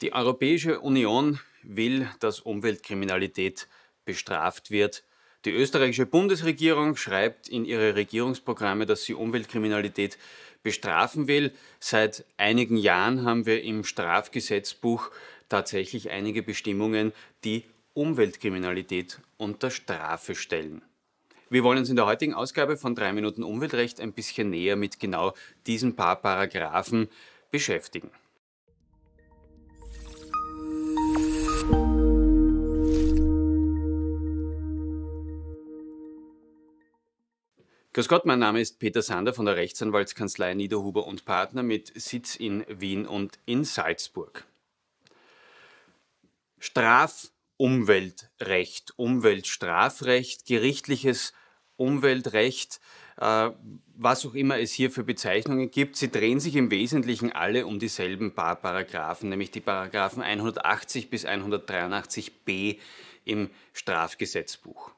Die Europäische Union will, dass Umweltkriminalität bestraft wird. Die österreichische Bundesregierung schreibt in ihre Regierungsprogramme, dass sie Umweltkriminalität bestrafen will. Seit einigen Jahren haben wir im Strafgesetzbuch tatsächlich einige Bestimmungen, die Umweltkriminalität unter Strafe stellen. Wir wollen uns in der heutigen Ausgabe von 3 Minuten Umweltrecht ein bisschen näher mit genau diesen paar Paragraphen beschäftigen. Grüß Gott, mein Name ist Peter Sander von der Rechtsanwaltskanzlei Niederhuber und Partner mit Sitz in Wien und in Salzburg. Strafumweltrecht, Umweltstrafrecht, gerichtliches Umweltrecht, äh, was auch immer es hier für Bezeichnungen gibt, sie drehen sich im Wesentlichen alle um dieselben paar Paragraphen, nämlich die Paragraphen 180 bis 183b im Strafgesetzbuch.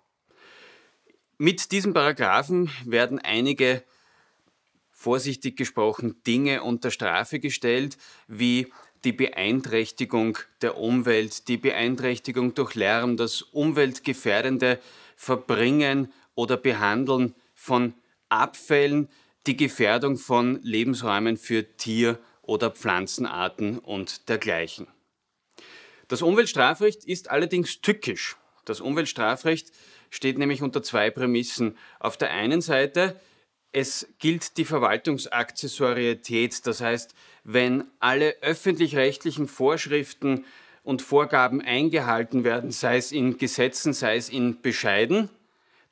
Mit diesen Paragraphen werden einige, vorsichtig gesprochen, Dinge unter Strafe gestellt, wie die Beeinträchtigung der Umwelt, die Beeinträchtigung durch Lärm, das umweltgefährdende Verbringen oder Behandeln von Abfällen, die Gefährdung von Lebensräumen für Tier- oder Pflanzenarten und dergleichen. Das Umweltstrafrecht ist allerdings tückisch. Das Umweltstrafrecht steht nämlich unter zwei Prämissen. Auf der einen Seite, es gilt die Verwaltungsakzessorietät, das heißt, wenn alle öffentlich-rechtlichen Vorschriften und Vorgaben eingehalten werden, sei es in Gesetzen, sei es in Bescheiden,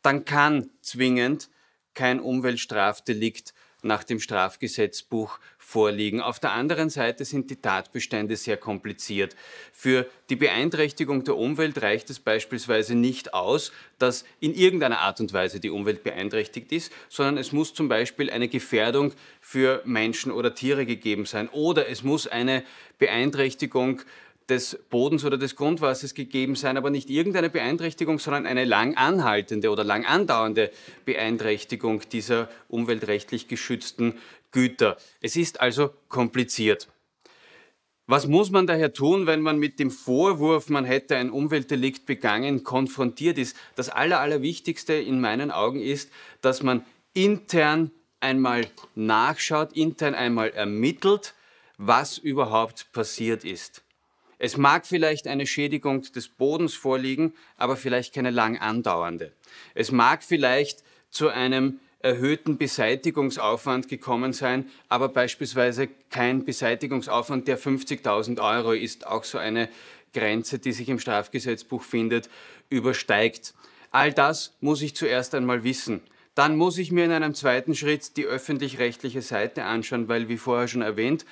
dann kann zwingend kein Umweltstrafdelikt nach dem Strafgesetzbuch vorliegen. Auf der anderen Seite sind die Tatbestände sehr kompliziert. Für die Beeinträchtigung der Umwelt reicht es beispielsweise nicht aus, dass in irgendeiner Art und Weise die Umwelt beeinträchtigt ist, sondern es muss zum Beispiel eine Gefährdung für Menschen oder Tiere gegeben sein oder es muss eine Beeinträchtigung des Bodens oder des Grundwassers gegeben sein, aber nicht irgendeine Beeinträchtigung, sondern eine lang anhaltende oder lang andauernde Beeinträchtigung dieser umweltrechtlich geschützten Güter. Es ist also kompliziert. Was muss man daher tun, wenn man mit dem Vorwurf, man hätte ein Umweltdelikt begangen, konfrontiert ist? Das Aller, Allerwichtigste in meinen Augen ist, dass man intern einmal nachschaut, intern einmal ermittelt, was überhaupt passiert ist. Es mag vielleicht eine Schädigung des Bodens vorliegen, aber vielleicht keine lang andauernde. Es mag vielleicht zu einem erhöhten Beseitigungsaufwand gekommen sein, aber beispielsweise kein Beseitigungsaufwand, der 50.000 Euro ist, auch so eine Grenze, die sich im Strafgesetzbuch findet, übersteigt. All das muss ich zuerst einmal wissen. Dann muss ich mir in einem zweiten Schritt die öffentlich-rechtliche Seite anschauen, weil, wie vorher schon erwähnt,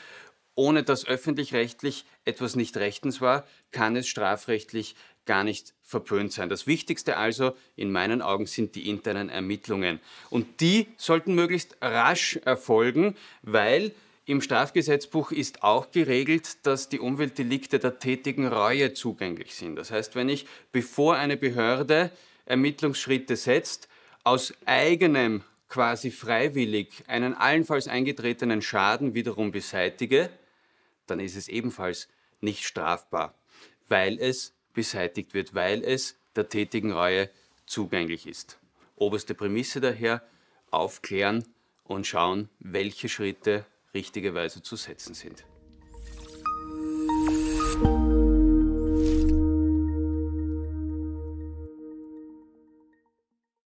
ohne dass öffentlich-rechtlich etwas nicht rechtens war, kann es strafrechtlich gar nicht verpönt sein. Das Wichtigste also in meinen Augen sind die internen Ermittlungen. Und die sollten möglichst rasch erfolgen, weil im Strafgesetzbuch ist auch geregelt, dass die Umweltdelikte der tätigen Reue zugänglich sind. Das heißt, wenn ich, bevor eine Behörde Ermittlungsschritte setzt, aus eigenem quasi freiwillig einen allenfalls eingetretenen Schaden wiederum beseitige, dann ist es ebenfalls nicht strafbar, weil es beseitigt wird, weil es der tätigen Reue zugänglich ist. Oberste Prämisse daher, aufklären und schauen, welche Schritte richtigerweise zu setzen sind.